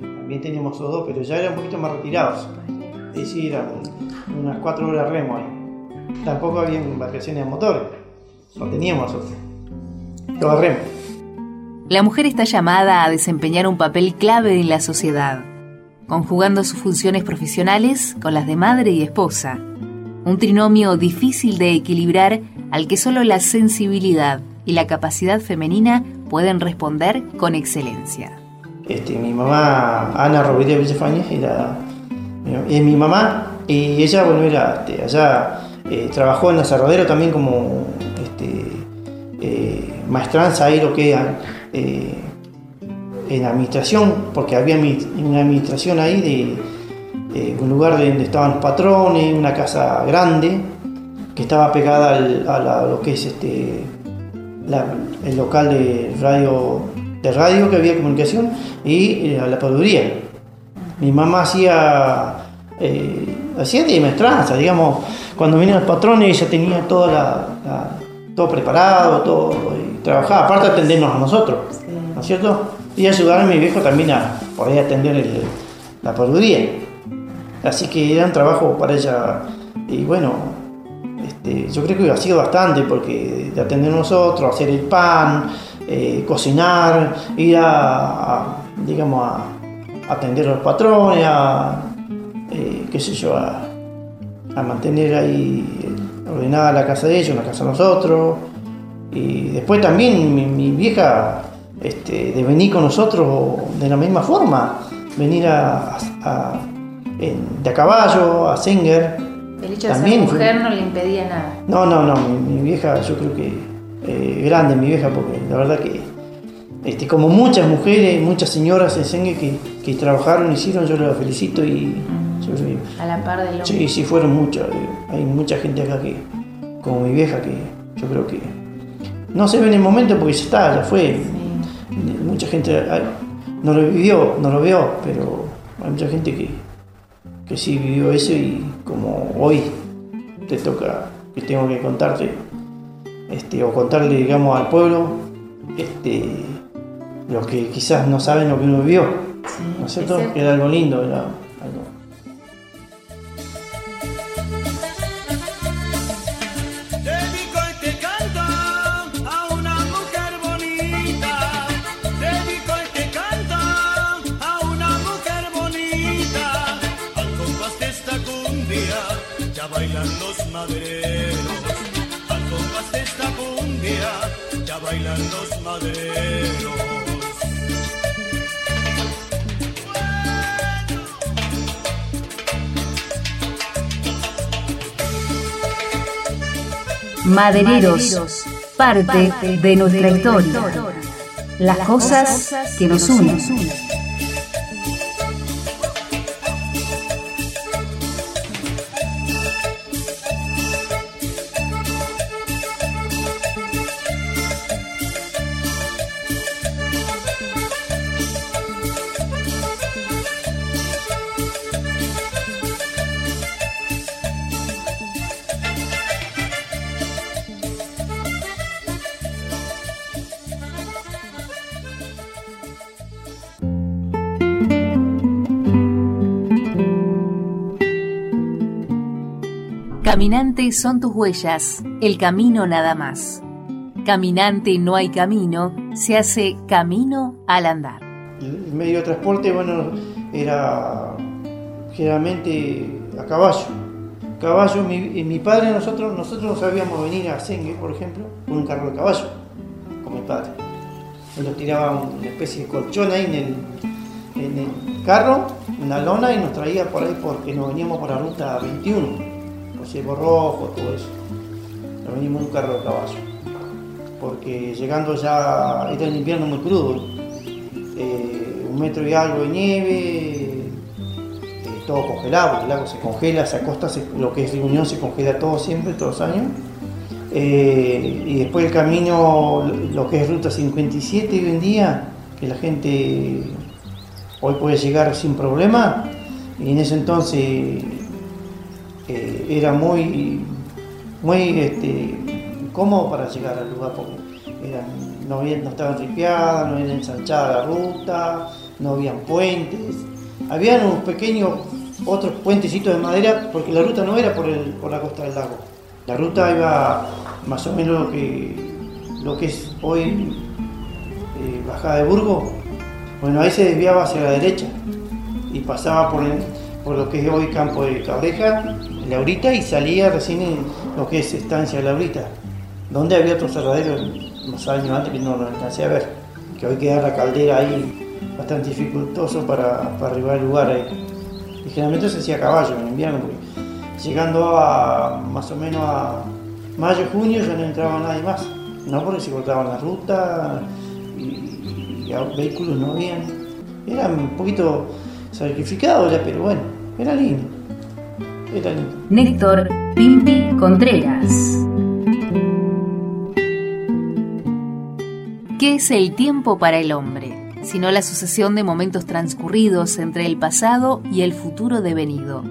También teníamos esos dos, pero ya eran un poquito más retirados. Es decir, eran unas cuatro horas remo ahí. Tampoco había embarcaciones de motores. No teníamos nosotros. Todo remo. La mujer está llamada a desempeñar un papel clave en la sociedad, conjugando sus funciones profesionales con las de madre y esposa. Un trinomio difícil de equilibrar al que solo la sensibilidad y la capacidad femenina pueden responder con excelencia. Este, mi mamá, Ana Robería Villafañez, era es mi mamá y ella, bueno, era este, allá, eh, trabajó en aserradero también como este, eh, maestranza ahí lo que era eh, en administración, porque había una administración ahí de un lugar donde estaban los patrones, una casa grande que estaba pegada al- a, la- lo que es este, el local de radio, de radio que había comunicación y a la paduría. Mi mamá hacía, hacía de maestranza, digamos, cuando venían los patrones ella tenía toda la, todo preparado, todo, y trabajaba, aparte de atendernos a nosotros, ¿no es cierto? Y ayudar a mi viejo también a poder atender la paduría. Así que era un trabajo para ella, y bueno, este, yo creo que ha sido bastante porque de atender a nosotros, hacer el pan, eh, cocinar, ir a, a, digamos, a atender a los patrones, a, eh, qué sé yo, a, a mantener ahí eh, ordenada la casa de ellos, la casa de nosotros. Y después también mi, mi vieja, este, de venir con nosotros de la misma forma, venir a, a- en- de a caballo, a Senger. El hecho de También ser fue- mujer no le impedía nada. No, no, no, mi, mi vieja, yo creo que eh, grande mi vieja, porque la verdad que, este, como muchas mujeres, muchas señoras en Sengue que, que trabajaron, hicieron, yo la felicito y que- A la par del hombre. Sí, sí, fueron muchas. Hay mucha gente acá que, como mi vieja, que yo creo que no se ve en el momento porque ya está, ya fue. Mucha gente no lo vivió, no lo vio, pero hay mucha gente que, que sí vivió eso y como hoy te toca, que tengo que contarte, este, o contarle, digamos, al pueblo, este, los que quizás no saben lo que uno vivió, ¿no es cierto? Era algo lindo, era bailan los madereros. Madereros, parte de nuestra historia. Las cosas que nos unen. Caminante son tus huellas, el camino nada más. Caminante no hay camino, se hace camino al andar. El medio de transporte, bueno, era generalmente a caballo. Caballo, mi, mi padre, nosotros, nosotros no sabíamos venir a Sengue, por ejemplo, con un carro de caballo, con mi padre. Nos tiraba una especie de colchón ahí en el, en el carro, una lona, y nos traía por ahí porque nos veníamos por la ruta 21, Ciervo Rojo, todo eso. Nos venimos en un carro de caballo. Porque llegando ya, era el invierno muy crudo, eh, un metro y algo de nieve, eh, todo congelado, el lago se congela, se acosta, lo que es Reunión se congela todo siempre, todos los años. Eh, y después el camino, lo que es Ruta 57 hoy en día, que la gente hoy puede llegar sin problema, y en ese entonces eh, era muy, muy este, cómodo para llegar al lugar, porque no, había- no estaban ripiadas, no era ensanchada la ruta, no habían puentes, habían unos pequeños otros puentecitos de madera, porque la ruta no era por, el- por la costa del lago, la ruta iba más o menos lo que, lo que es hoy eh, Bajada de Burgo, bueno, ahí se desviaba hacia la derecha y pasaba por, por lo que es hoy Campo de Cabreja, Laurita, y salía recién en lo que es Estancia Laurita, donde había otro cerradero unos años antes que no lo alcancé a ver, que hoy queda la caldera ahí bastante dificultoso para, arribar al lugar ahí. Y generalmente se hacía a caballo en invierno, porque llegando a más o menos a mayo, junio ya no entraba nadie más, no porque se cortaban la ruta y, vehículos no habían. Era un poquito sacrificado ya, pero bueno, era lindo. Néstor Pimpi Contreras. ¿Qué es el tiempo para el hombre? Sino la sucesión de momentos transcurridos entre el pasado y el futuro devenido,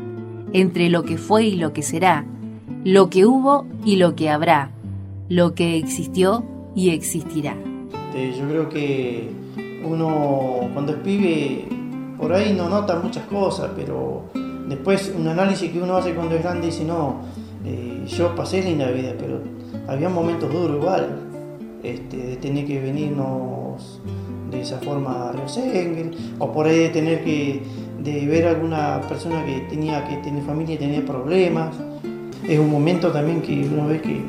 entre lo que fue y lo que será, lo que hubo y lo que habrá, lo que existió y existirá. Este, yo creo que uno cuando es pibe por ahí no nota muchas cosas, pero después un análisis que uno hace cuando es grande dice, no, eh, yo pasé linda vida, pero había momentos duros igual, este, de tener que venirnos de esa forma a Río Sengel, o por ahí de tener que de ver a alguna persona que tenía que tener familia y tenía problemas. Es un momento también que uno ve que,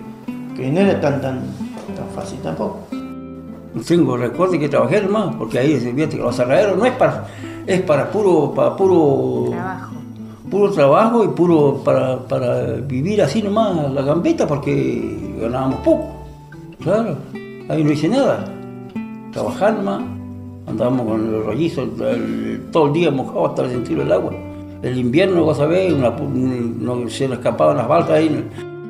que no era tan, tan, tan fácil tampoco. Tengo recuerdo que trabajé nomás, porque ahí fíjate que los cerraderos no es para, es para puro, para puro Trabajo. Puro trabajo y puro para, para vivir así nomás la gambeta porque ganábamos poco. Claro, ahí no hice nada. Trabajar nomás, andábamos con los rollizos todo el día mojado hasta el agua. El invierno, vos sabés, una pu- no, se nos escapaban las balsas ahí,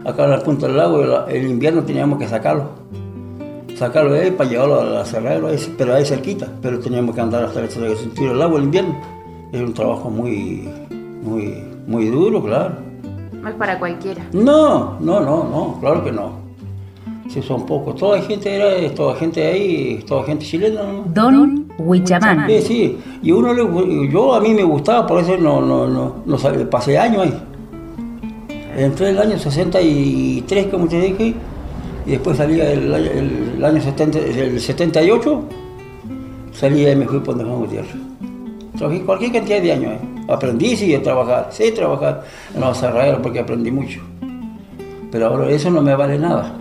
acá en la punta del lago, el, invierno teníamos que sacarlo. sacarlo de ahí para llevarlo al aserradero, ahí- pero ahí cerquita. Pero teníamos que andar hasta el sentir el agua el invierno. Es un trabajo muy, muy, muy duro, claro. No es para cualquiera. No, no, no, no, claro que no. Si son pocos, toda gente era, toda gente ahí, toda gente chilena. ¿no? Don Huichamán. Sí, sí. Y uno le, yo a mí me gustaba, por eso no, no, no, no pasé años ahí. Entré el año 63, como te dije, y después salí el, año- el año 70, el 78, salí y me fui por donde Juan Gutiérrez. Trabajé cualquier cantidad de años ahí. Aprendí, sí, a trabajar, sé trabajar en los aserraderos porque aprendí mucho. Pero ahora eso no me vale nada.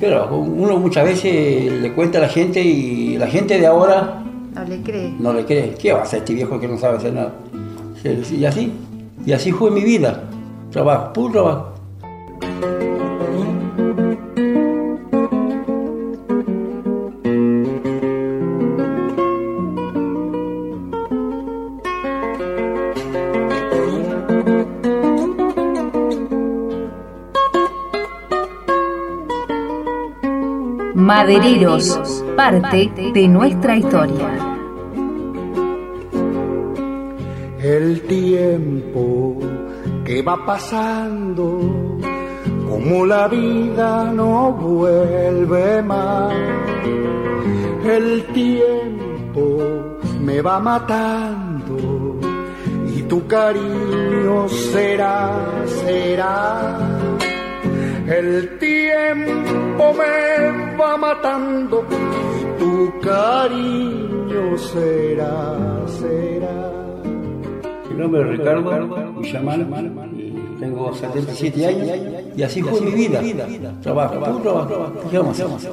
Pero uno muchas veces le cuenta a la gente y la gente de ahora No le cree. no le cree. ¿Qué va a hacer este viejo que no sabe hacer nada? Y así, y así fue mi vida. Trabajo, puro trabajo. Madereros, parte de nuestra historia. El tiempo que va pasando, como la vida no vuelve más. El tiempo me va matando y tu cariño será, será. El tiempo me va matando y tu cariño será, será. Mi nombre es Ricardo Villamán, y tengo 77 años y así fue mi vida. Trabajo, trabajo. ¿Qué vamos a hacer?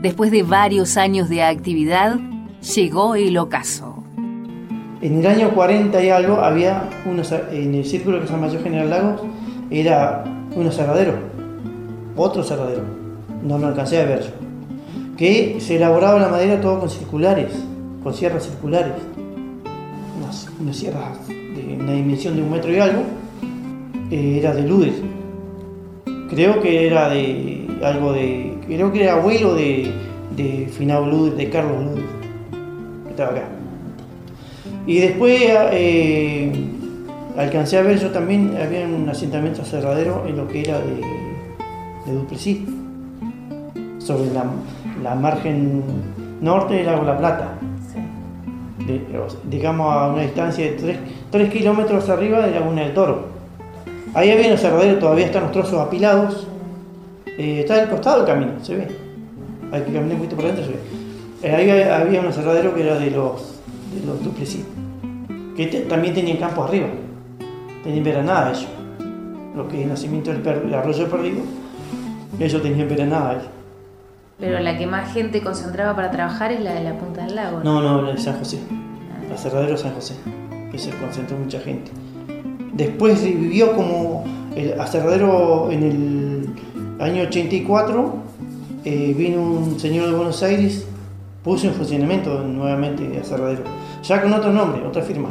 Después de varios años de actividad, llegó el ocaso. En el año 40 y algo había unos, en el círculo que se llama Yo General Lagos, era un aserradero, otro aserradero, no lo alcancé a ver yo, que se elaboraba la madera todo con circulares, con sierras circulares, unas, unas sierras de una dimensión de un metro y algo, eh, era de Ludes, creo que era de algo de, creo que era abuelo de, de Finado Ludes, de Carlos Ludes, que estaba acá. Y después eh, alcancé a ver yo también, había un asentamiento aserradero en lo que era de, de Duplessis, sobre la, la margen norte del lago La Plata. De- digamos a una distancia de 3, kilómetros arriba de Laguna del Toro. Ahí había un aserradero, todavía están los trozos apilados. Eh, está al costado del camino, se ve. Hay que caminar un poquito por dentro, se ve. Eh, ahí había, un aserradero que era de los, de los Duplessis, que te- también tenían campo arriba. Tenían veranada ellos. Lo que es el nacimiento del per- el arroyo perdido, ellos tenían veranada ellos. Pero la que más gente concentraba para trabajar es la de la Punta del Lago. No, no, la de San José. La Aserradero San José. Que se concentró mucha gente. Después vivió como el aserradero en el año 84. eh, vino un señor de Buenos Aires, puso en funcionamiento nuevamente aserradero. Ya con otro nombre, otra firma.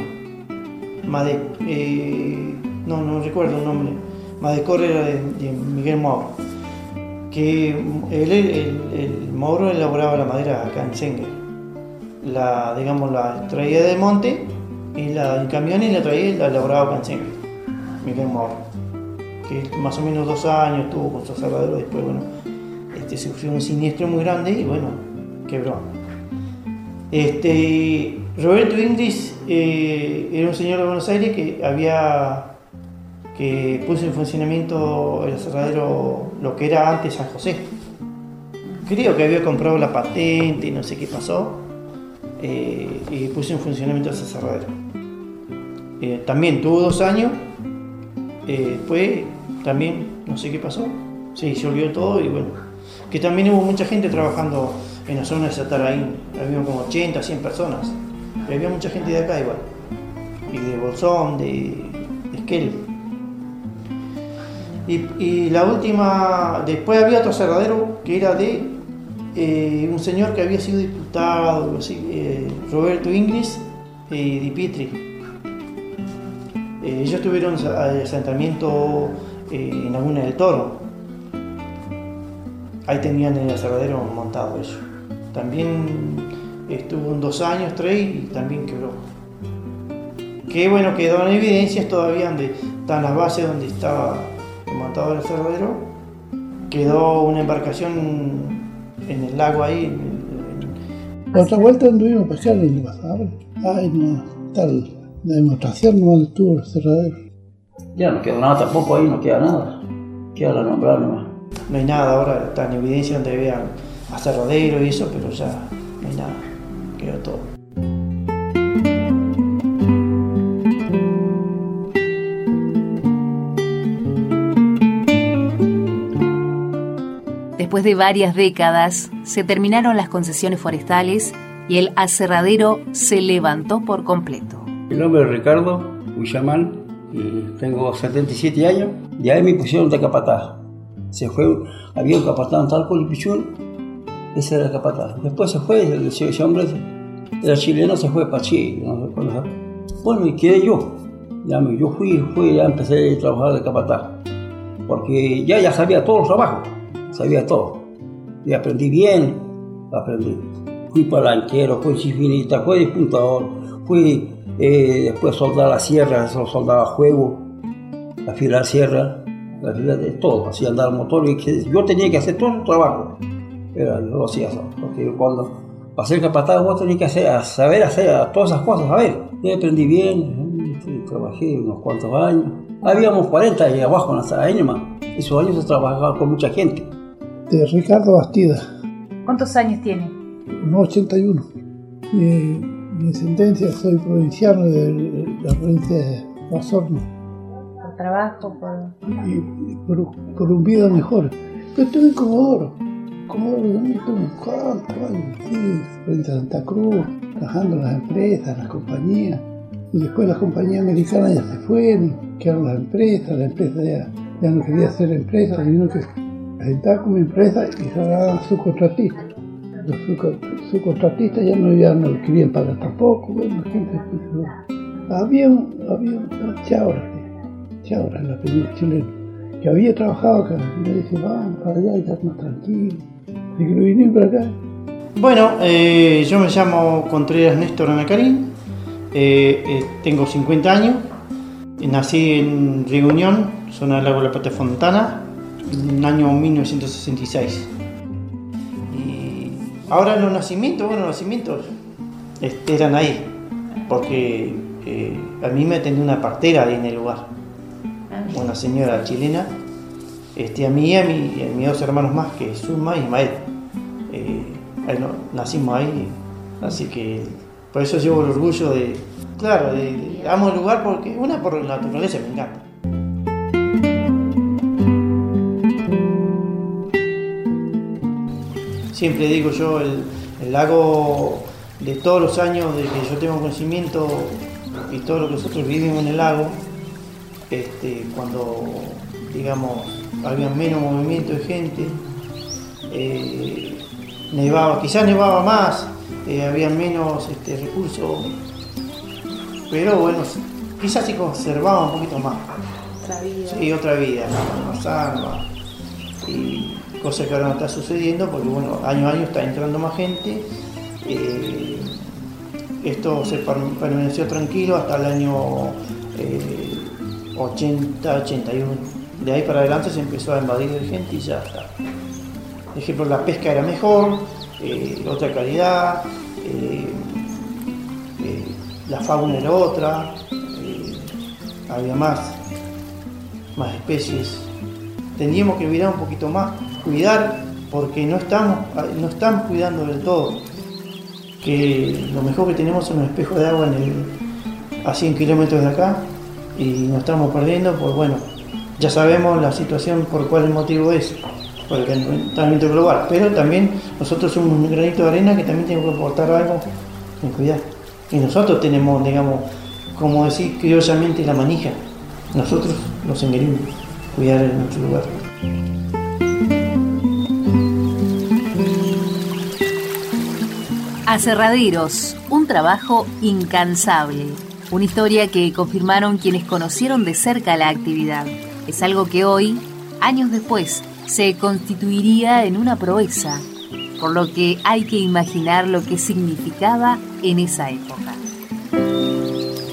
Made, eh, no, no recuerdo el nombre. Madecor era de, Miguel Mauro. Que él, el, el Mauro elaboraba la madera acá en Sengue la, digamos, la traía del monte y la en camiones la traía y la elaboraba acá en Miguel Mauro. Que más o menos dos años tuvo con su aserradero, después, bueno, este, sufrió un siniestro muy grande y, bueno, quebró. Este, Roberto Inglis eh, era un señor de Buenos Aires que había que puso en funcionamiento el aserradero, lo que era antes San José. Creo que había comprado la patente y no sé qué pasó, eh, y puso en funcionamiento ese aserradero. Eh, también tuvo dos años, eh, después también no sé qué pasó, se disolvió todo y bueno, que también hubo mucha gente trabajando en la zona de Sataraín, había como 80, 100 personas, había mucha gente de acá igual, y de Bolsón, de, de Esquel. Y, la última, después había otro aserradero que era de eh, un señor que había sido diputado, eh, Roberto Inglis y Di Pietri. Eh, Eh, ellos tuvieron asentamiento eh, en Laguna del Toro. Ahí tenían el aserradero montado ellos. También estuvo en dos años, tres, y también quebró. Que bueno, quedó en evidencias todavía donde están las bases donde estaba montado el aserradero. Quedó una embarcación en el lago ahí, en- La otra vuelta anduvimos pescando en el pasado. Ay, no, tal. La demostración no estuvo el cerradero. Ya no queda nada tampoco ahí, no queda nada. Queda la nombrar nomás. No hay nada ahora, está en evidencia donde vean aserradero y eso, pero ya no hay nada, quedó todo. Después de varias décadas, se terminaron las concesiones forestales y el aserradero se levantó por completo. Mi nombre es Ricardo Villamán y tengo 77 años. Y ahí me pusieron de capataz. Se fue, había un capataz en Talco y Pichún, ese era el capataz. Después se fue, ese, hombre era chileno, se fue para Chile. no. Bueno, y quedé yo. Yo fui, fui, ya empecé a trabajar de capataz. Porque ya, ya sabía todos los trabajos, sabía todo. Y aprendí bien, aprendí. Fui palanquero, fui chifinita, fui despuntador, fui eh, después soldar la sierra, soldaba juego, afilar sierra, afilar de todo, hacía andar motor y yo tenía que hacer todo el trabajo. Pero yo lo hacía porque cuando para ser capataz vos tenías que hacer, saber hacer todas esas cosas, a ver. Yo aprendí bien, eh, trabajé unos cuantos años. Habíamos 40 ahí abajo en la nomás. Esos años se trabajaba con mucha gente. De Ricardo Bastida, ¿Cuántos años tiene? 181. Mi, mi descendencia, soy provinciano de la provincia de Osorno. ¿Por trabajo? ¿Por...? y por, por un vida mejor. Yo estuve en Comodoro. En cuántos años, sí, provincia de Santa Cruz, trabajando en las empresas, las compañías. Y después las compañías americanas ya se fueron, quedaron las empresas, la empresa ya, no quería ser empresa, sino que estaba como empresa y se daban subcontratistas. Los subco- subcontratistas ya no, ya no querían pagar tampoco, bueno, la gente Había un, había un Chaura, Chaura, el apellido chileno, que había trabajado acá, y dice, vamos para allá y estar más tranquilo. Lo vinimos para acá. Bueno, eh, yo me llamo Contreras Néstor Anacarín, eh, eh, tengo 50 años, nací en Reunión, zona del lago la Plata Fontana, en el año 1966. Y ahora los nacimientos, bueno, los nacimientos este, eran ahí, porque eh, a mí me atendió una partera ahí en el lugar, una señora chilena, este, a mí y a, a mis dos hermanos más, que es Suma y Ismael. Nacimos ahí, así que por eso llevo el orgullo de, claro, de, amo el lugar porque una por la naturaleza me encanta. Siempre digo yo, el, el lago de todos los años de que yo tengo conocimiento y todo lo que nosotros vivimos en el lago, este, cuando digamos había menos movimiento de gente, eh, nevaba, quizás nevaba más, eh, había menos este, recursos, pero bueno, quizás se conservaba un poquito más. Otra vida. Sí, otra vida, más, más- y cosa que ahora no está sucediendo porque bueno, año a año está entrando más gente. eh, esto se per- permaneció tranquilo hasta el año eh, 80, 81. De ahí para adelante se empezó a invadir de gente y ya está. Por ejemplo, la pesca era mejor, eh, otra calidad, eh, eh, la fauna era otra, había más, más especies. Tendríamos que mirar un poquito más, cuidar, porque no estamos, no estamos cuidando del todo. Que lo mejor que tenemos es un espejo de agua a 100 kilómetros de acá y nos estamos perdiendo, pues bueno, ya sabemos la situación por cuál motivo es, por el calentamiento global, pero también nosotros somos un granito de arena que también tenemos que aportar algo en cuidar. Y nosotros tenemos, digamos, como decir criollamente, la manija. Nosotros los engreímos, cuidar en nuestro lugar. Aserraderos, un trabajo incansable. Una historia que confirmaron quienes conocieron de cerca la actividad. Es algo que hoy, años después, se constituiría en una proeza, por lo que hay que imaginar lo que significaba en esa época.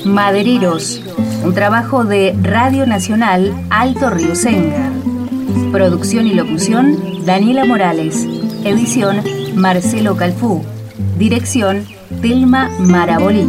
Madereros, un trabajo de Radio Nacional Alto Río Sengar. Producción y locución, Daniela Morales. Edición, Marcelo Calfú. Dirección, Telma Marabolí.